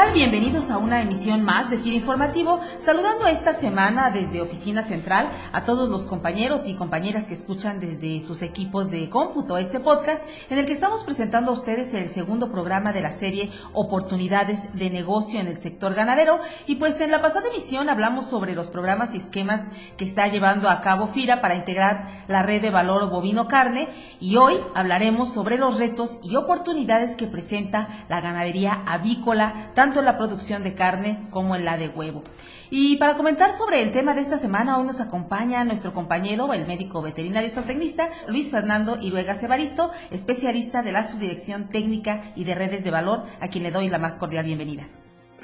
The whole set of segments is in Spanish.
Tal? Bienvenidos a una emisión más de FIR Informativo, saludando esta semana desde Oficina Central a todos los compañeros y compañeras que escuchan desde sus equipos de cómputo este podcast, en el que estamos presentando a ustedes el segundo programa de la serie Oportunidades de Negocio en el sector ganadero. Y pues en la pasada emisión hablamos sobre los programas y esquemas que está llevando a cabo FIRA para integrar la red de valor bovino carne, y hoy hablaremos sobre los retos y oportunidades que presenta la ganadería avícola tanto en la producción de carne como en la de huevo. Y para comentar sobre el tema de esta semana, hoy nos acompaña nuestro compañero, el médico veterinario zootecnista, Luis Fernando Iruega Cebaristo, especialista de la Subdirección Técnica y de Redes de Valor, a quien le doy la más cordial bienvenida.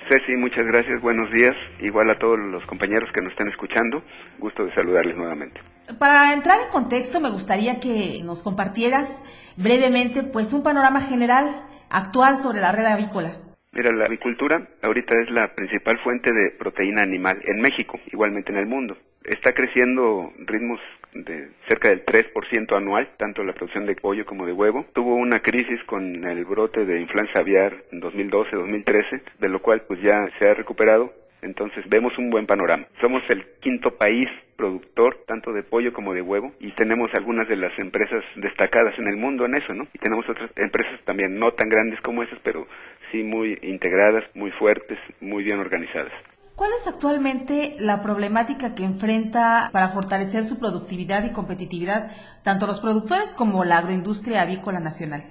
Ceci, muchas gracias, buenos días, igual a todos los compañeros que nos están escuchando, gusto de saludarles nuevamente. Para entrar en contexto, me gustaría que nos compartieras brevemente pues un panorama general actual sobre la red avícola. Mira, la avicultura ahorita es la principal fuente de proteína animal en México, igualmente en el mundo. Está creciendo ritmos de cerca del 3% anual, tanto la producción de pollo como de huevo. Tuvo una crisis con el brote de influenza aviar en 2012-2013, de lo cual pues ya se ha recuperado entonces vemos un buen panorama. Somos el quinto país productor tanto de pollo como de huevo y tenemos algunas de las empresas destacadas en el mundo en eso, ¿no? Y tenemos otras empresas también no tan grandes como esas, pero sí muy integradas, muy fuertes, muy bien organizadas. ¿Cuál es actualmente la problemática que enfrenta para fortalecer su productividad y competitividad tanto los productores como la agroindustria avícola nacional?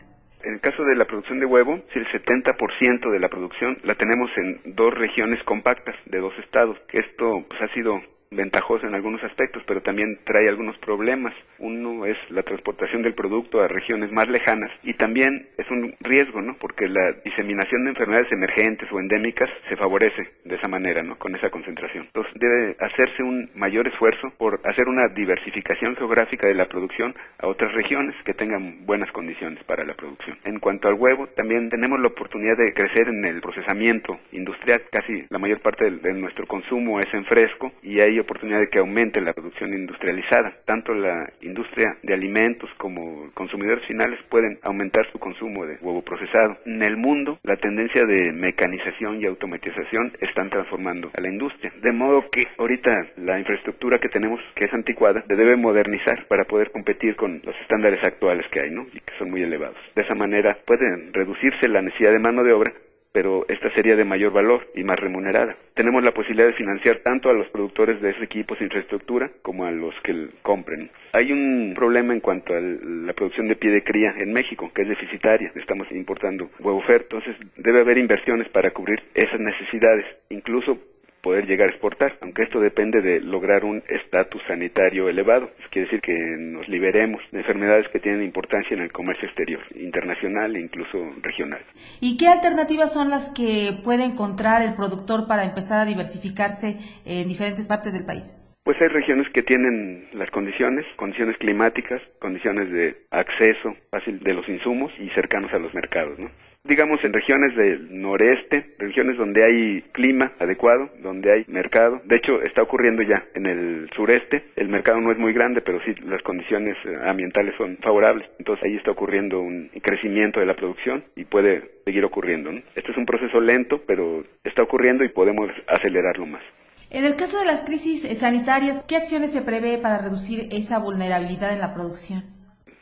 En el caso de la producción de huevo, si el 70% de la producción la tenemos en dos regiones compactas de dos estados. Esto pues, ha sido ventajoso en algunos aspectos, pero también trae algunos problemas. Uno es la transportación del producto a regiones más lejanas y también es un riesgo, ¿no? Porque la diseminación de enfermedades emergentes o endémicas se favorece de esa manera, ¿no? Con esa concentración. Entonces debe hacerse un mayor esfuerzo por hacer una diversificación geográfica de la producción a otras regiones que tengan buenas condiciones para la producción. En cuanto al huevo, también tenemos la oportunidad de crecer en el procesamiento industrial. Casi la mayor parte de, nuestro consumo es en fresco y hay oportunidad de que aumente la producción industrializada. Tanto la industria de alimentos como consumidores finales pueden aumentar su consumo de huevo procesado. En el mundo, la tendencia de mecanización y automatización están transformando a la industria. De modo que ahorita la infraestructura que tenemos, que es anticuada, se debe modernizar para poder competir con los estándares actuales que hay, ¿no? Y que son muy elevados. De esa manera puede reducirse la necesidad de mano de obra pero esta sería de mayor valor y más remunerada. Tenemos la posibilidad de financiar tanto a los productores de ese equipos e infraestructura como a los que compren. Hay un problema en cuanto a la producción de pie de cría en México, que es deficitaria. Estamos importando huevo fer, entonces debe haber inversiones para cubrir esas necesidades. Incluso poder llegar a exportar, aunque esto depende de lograr un estatus sanitario elevado. Eso quiere decir que nos liberemos de enfermedades que tienen importancia en el comercio exterior, internacional e incluso regional. ¿Y qué alternativas son las que puede encontrar el productor para empezar a diversificarse en diferentes partes del país? Pues hay regiones que tienen las condiciones, condiciones climáticas, condiciones de acceso fácil de los insumos y cercanos a los mercados, ¿no? Digamos, en regiones del noreste, regiones donde hay clima adecuado, donde hay mercado. De hecho, está ocurriendo ya en el sureste. El mercado no es muy grande, pero sí las condiciones eh, ambientales son favorables. Entonces ahí está ocurriendo un crecimiento de la producción y puede seguir ocurriendo. Este es un proceso lento, pero está ocurriendo y podemos acelerarlo más. En el caso de las crisis sanitarias, ¿qué acciones se prevé para reducir esa vulnerabilidad en la producción?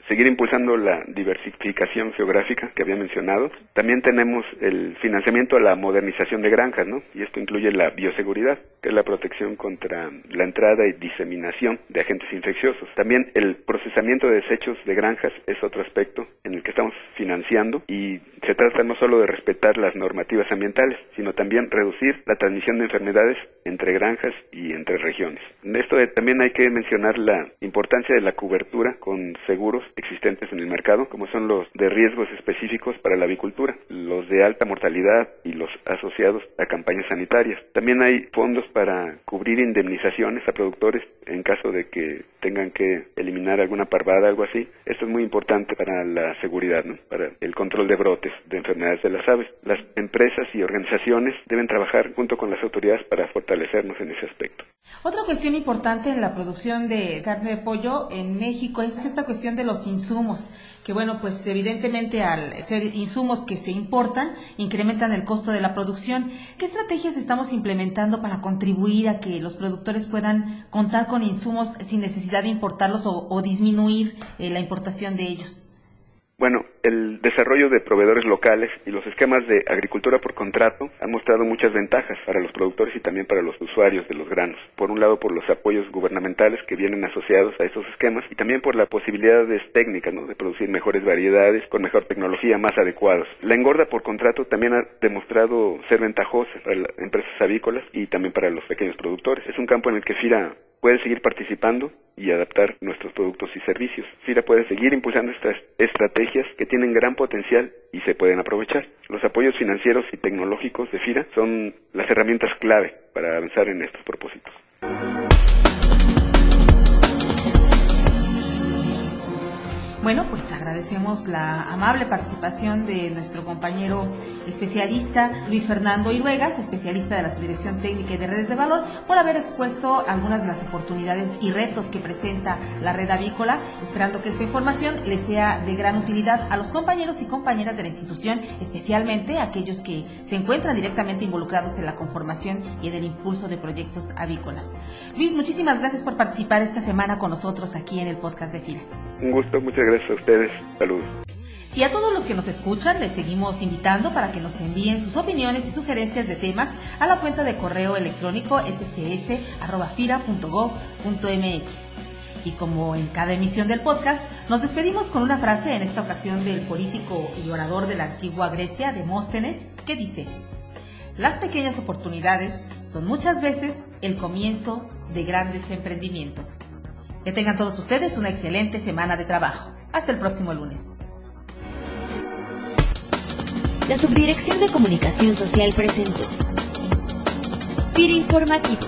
Seguir impulsando la diversificación geográfica que había mencionado. También tenemos el financiamiento a la modernización de granjas, ¿no? Y esto incluye la bioseguridad, que es la protección contra la entrada y diseminación de agentes infecciosos. También el procesamiento de desechos de granjas es otro aspecto en el que estamos financiando y se trata no solo de respetar las normativas ambientales, sino también reducir la transmisión de enfermedades entre granjas y entre regiones. En esto también hay que mencionar la importancia de la cobertura con seguros existentes en el mercado, como son los de riesgos específicos para la avicultura, los de alta mortalidad y los asociados a campañas sanitarias. También hay fondos para cubrir indemnizaciones a productores en caso de que tengan que eliminar alguna parvada, algo así. Esto es muy importante para la seguridad, ¿no? para el control de brotes de enfermedades de las aves. Las empresas y organizaciones deben trabajar junto con las autoridades para fortalecernos en ese aspecto. Otra cuestión importante en la producción de carne de pollo en México es esta cuestión de los insumos, que bueno, pues evidentemente al ser insumos que se importan, incrementan el costo de la producción. ¿Qué estrategias estamos implementando para contribuir a que los productores puedan contar con insumos sin necesidad de importarlos o, disminuir eh, la importación de ellos? Bueno, el desarrollo de proveedores locales y los esquemas de agricultura por contrato han mostrado muchas ventajas para los productores y también para los usuarios de los granos. Por un lado, por los apoyos gubernamentales que vienen asociados a estos esquemas y también por la posibilidades técnicas de producir mejores variedades con mejor tecnología más adecuadas. La engorda por contrato también ha demostrado ser ventajosa para las empresas avícolas y también para los pequeños productores. Es un campo en el que FIRA puede seguir participando y adaptar nuestros productos y servicios. FIRA puede seguir impulsando estas estrategias que tienen gran potencial y se pueden aprovechar. Los apoyos financieros y tecnológicos de FIRA son las herramientas clave para avanzar en estos propósitos. Bueno, pues agradecemos la amable participación de nuestro compañero especialista Luis Fernando Iruegas, especialista de la Subdirección Técnica y de Redes de Valor, por haber expuesto algunas de las oportunidades y retos que presenta la red avícola, esperando que esta información les sea de gran utilidad a los compañeros y compañeras de la institución, especialmente a aquellos que se encuentran directamente involucrados en la conformación y en el impulso de proyectos avícolas. Luis, muchísimas gracias por participar esta semana con nosotros aquí en el podcast de FIRA. Un gusto, muchas gracias a ustedes. Saludos. Y a todos los que nos escuchan, les seguimos invitando para que nos envíen sus opiniones y sugerencias de temas a la cuenta de correo electrónico scs.fira.gov.mx. Y como en cada emisión del podcast, nos despedimos con una frase, en esta ocasión del político y orador de la antigua Grecia, Demóstenes, que dice, las pequeñas oportunidades son muchas veces el comienzo de grandes emprendimientos. Que tengan todos ustedes una excelente semana de trabajo. Hasta el próximo lunes. La Subdirección de Comunicación Social presentó FIR Informativo